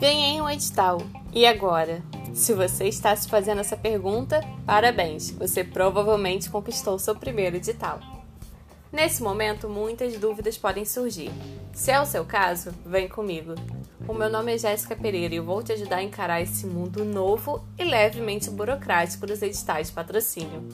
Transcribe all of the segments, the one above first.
Ganhei um edital. E agora? Se você está se fazendo essa pergunta, parabéns! Você provavelmente conquistou seu primeiro edital. Nesse momento, muitas dúvidas podem surgir. Se é o seu caso, vem comigo. O meu nome é Jéssica Pereira e eu vou te ajudar a encarar esse mundo novo e levemente burocrático dos editais de patrocínio.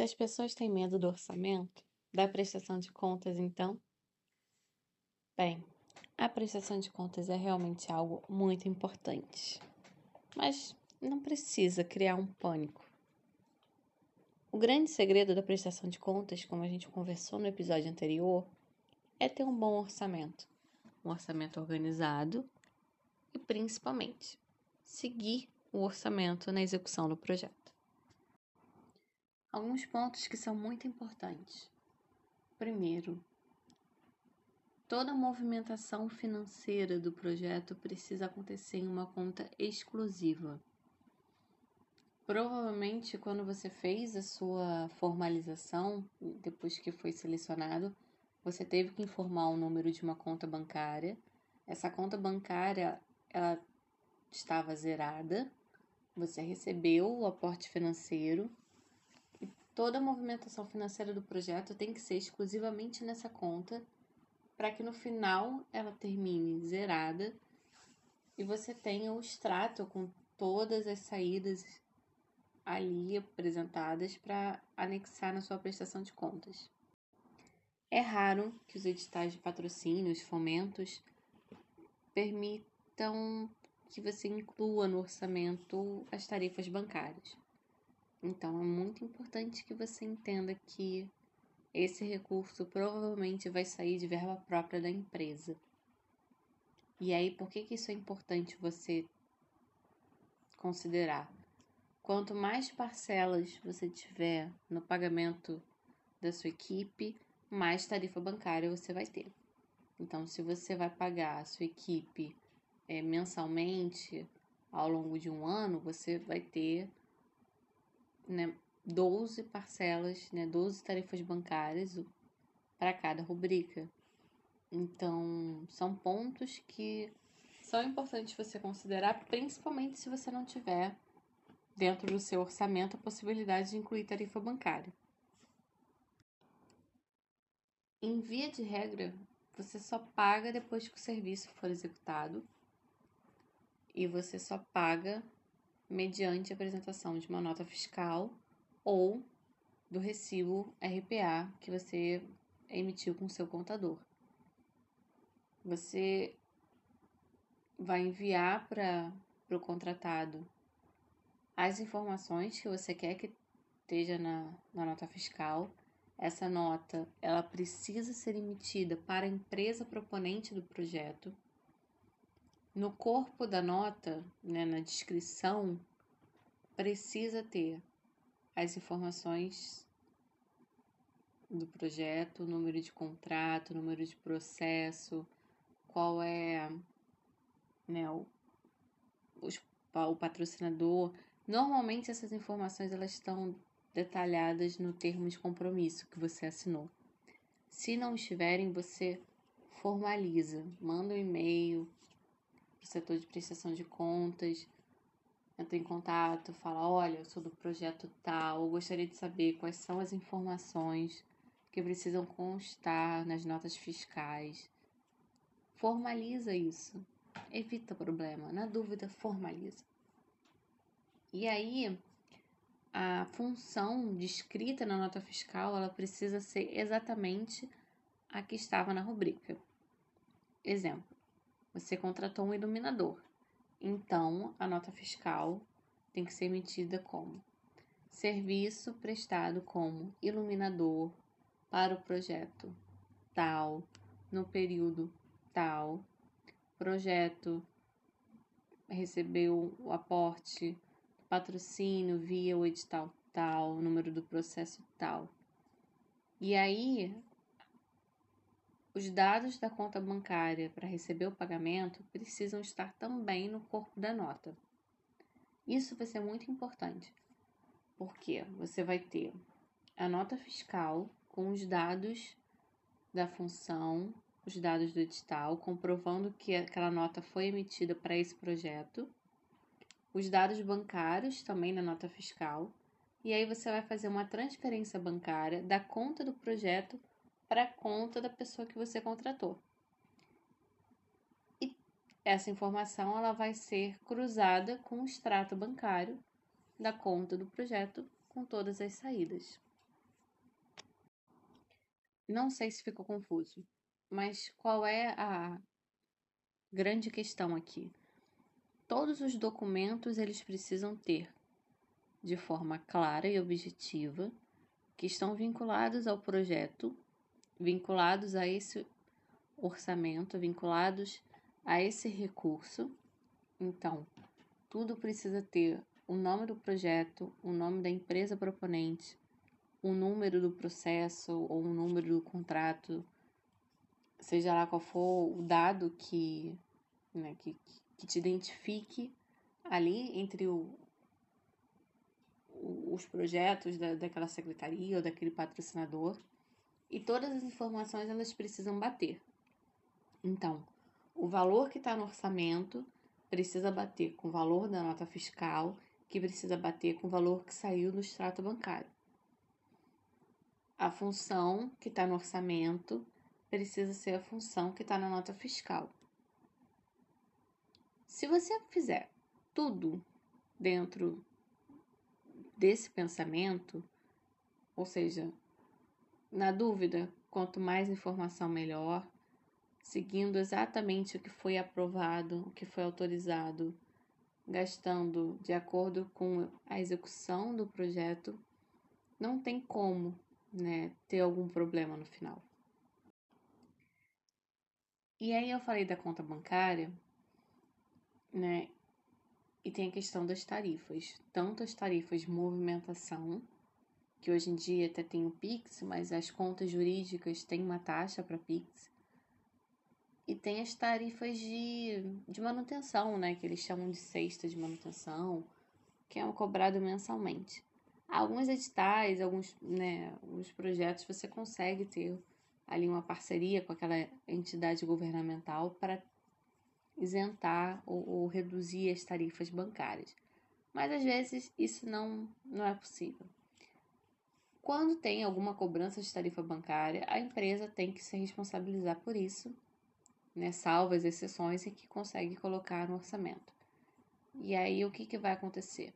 Se as pessoas têm medo do orçamento, da prestação de contas, então? Bem, a prestação de contas é realmente algo muito importante, mas não precisa criar um pânico. O grande segredo da prestação de contas, como a gente conversou no episódio anterior, é ter um bom orçamento. Um orçamento organizado e, principalmente, seguir o orçamento na execução do projeto. Alguns pontos que são muito importantes. Primeiro, toda movimentação financeira do projeto precisa acontecer em uma conta exclusiva. Provavelmente, quando você fez a sua formalização, depois que foi selecionado, você teve que informar o número de uma conta bancária. Essa conta bancária, ela estava zerada. Você recebeu o aporte financeiro toda a movimentação financeira do projeto tem que ser exclusivamente nessa conta para que no final ela termine zerada e você tenha o extrato com todas as saídas ali apresentadas para anexar na sua prestação de contas. É raro que os editais de patrocínio, os fomentos, permitam que você inclua no orçamento as tarifas bancárias. Então, é muito importante que você entenda que esse recurso provavelmente vai sair de verba própria da empresa. E aí, por que, que isso é importante você considerar? Quanto mais parcelas você tiver no pagamento da sua equipe, mais tarifa bancária você vai ter. Então, se você vai pagar a sua equipe é, mensalmente ao longo de um ano, você vai ter né, 12 parcelas, né, 12 tarifas bancárias para cada rubrica. Então, são pontos que são importantes você considerar, principalmente se você não tiver dentro do seu orçamento a possibilidade de incluir tarifa bancária. Em via de regra, você só paga depois que o serviço for executado e você só paga mediante apresentação de uma nota fiscal ou do recibo RPA que você emitiu com seu contador. Você vai enviar para o contratado as informações que você quer que esteja na, na nota fiscal. Essa nota ela precisa ser emitida para a empresa proponente do projeto. No corpo da nota, né, na descrição, precisa ter as informações do projeto, número de contrato, número de processo, qual é né, o, o patrocinador, Normalmente essas informações elas estão detalhadas no termo de compromisso que você assinou. Se não estiverem, você formaliza, manda um e-mail setor de prestação de contas, entra em contato, fala: Olha, eu sou do projeto tal, eu gostaria de saber quais são as informações que precisam constar nas notas fiscais. Formaliza isso, evita problema. Na dúvida, formaliza. E aí, a função descrita na nota fiscal, ela precisa ser exatamente a que estava na rubrica. Exemplo: você contratou um iluminador. Então, a nota fiscal tem que ser emitida como serviço prestado como iluminador para o projeto tal, no período tal, projeto recebeu o aporte patrocínio via o edital tal, número do processo tal. E aí, os dados da conta bancária para receber o pagamento precisam estar também no corpo da nota. Isso vai ser muito importante, porque você vai ter a nota fiscal com os dados da função, os dados do edital, comprovando que aquela nota foi emitida para esse projeto, os dados bancários também na nota fiscal, e aí você vai fazer uma transferência bancária da conta do projeto para conta da pessoa que você contratou. E essa informação ela vai ser cruzada com o extrato bancário da conta do projeto com todas as saídas. Não sei se ficou confuso, mas qual é a grande questão aqui? Todos os documentos eles precisam ter de forma clara e objetiva que estão vinculados ao projeto, vinculados a esse orçamento, vinculados a esse recurso. Então, tudo precisa ter o nome do projeto, o nome da empresa proponente, o número do processo ou o número do contrato, seja lá qual for o dado que, né, que, que te identifique ali entre o, os projetos da, daquela secretaria ou daquele patrocinador e todas as informações elas precisam bater. Então, o valor que está no orçamento precisa bater com o valor da nota fiscal, que precisa bater com o valor que saiu do extrato bancário a função que está no orçamento precisa ser a função que está na nota fiscal. Se você fizer tudo dentro desse pensamento, ou seja, na dúvida, quanto mais informação melhor, seguindo exatamente o que foi aprovado, o que foi autorizado, gastando de acordo com a execução do projeto, não tem como né, ter algum problema no final. E aí eu falei da conta bancária, né? E tem a questão das tarifas, tanto as tarifas de movimentação, que hoje em dia até tem o Pix, mas as contas jurídicas têm uma taxa para Pix. E tem as tarifas de, de manutenção, né? Que eles chamam de cesta de manutenção, que é cobrado mensalmente. Alguns editais, alguns, né, alguns projetos você consegue ter ali uma parceria com aquela entidade governamental para isentar ou, ou, reduzir as tarifas bancárias. Mas às vezes isso não, não é possível. Quando tem alguma cobrança de tarifa bancária, a empresa tem que se responsabilizar por isso, né, salvo as exceções e que consegue colocar no orçamento. E aí o que, que vai acontecer?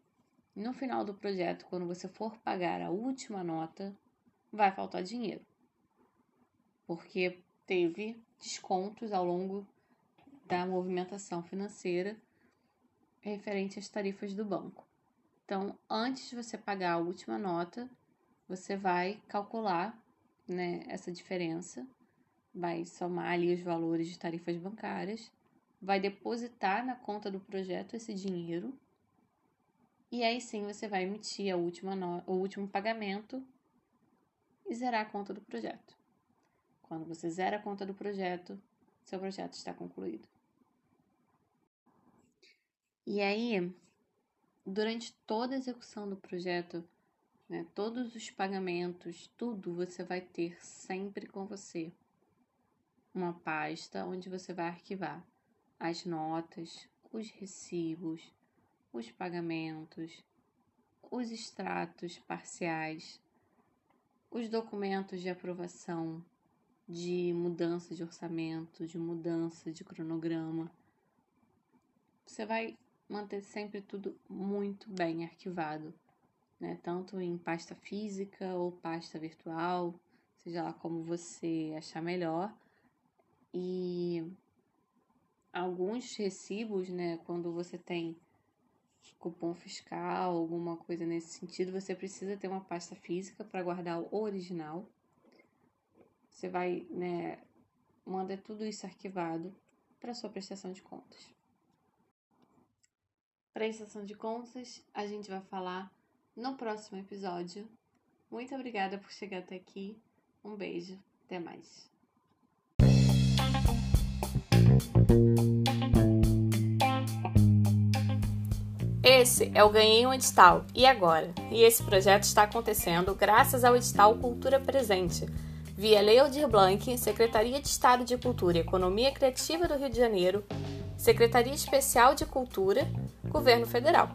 No final do projeto, quando você for pagar a última nota, vai faltar dinheiro. Porque teve descontos ao longo da movimentação financeira referente às tarifas do banco. Então, antes de você pagar a última nota, você vai calcular né, essa diferença, vai somar ali os valores de tarifas bancárias, vai depositar na conta do projeto esse dinheiro e aí sim você vai emitir a última o último pagamento e zerar a conta do projeto. Quando você zera a conta do projeto, seu projeto está concluído. E aí, durante toda a execução do projeto, né, todos os pagamentos, tudo você vai ter sempre com você. Uma pasta onde você vai arquivar as notas, os recibos, os pagamentos, os extratos parciais, os documentos de aprovação, de mudança de orçamento, de mudança de cronograma. Você vai manter sempre tudo muito bem arquivado, né? Tanto em pasta física ou pasta virtual, seja lá como você achar melhor. E alguns recibos, né, quando você tem cupom fiscal, alguma coisa nesse sentido, você precisa ter uma pasta física para guardar o original. Você vai, né, manda tudo isso arquivado para sua prestação de contas. Prestação de contas, a gente vai falar no próximo episódio. Muito obrigada por chegar até aqui. Um beijo, até mais. Esse é o Ganhei um Edital. E agora? E esse projeto está acontecendo graças ao edital Cultura Presente, via Lei Aldir Blanc, Secretaria de Estado de Cultura e Economia Criativa do Rio de Janeiro, Secretaria Especial de Cultura, Governo Federal.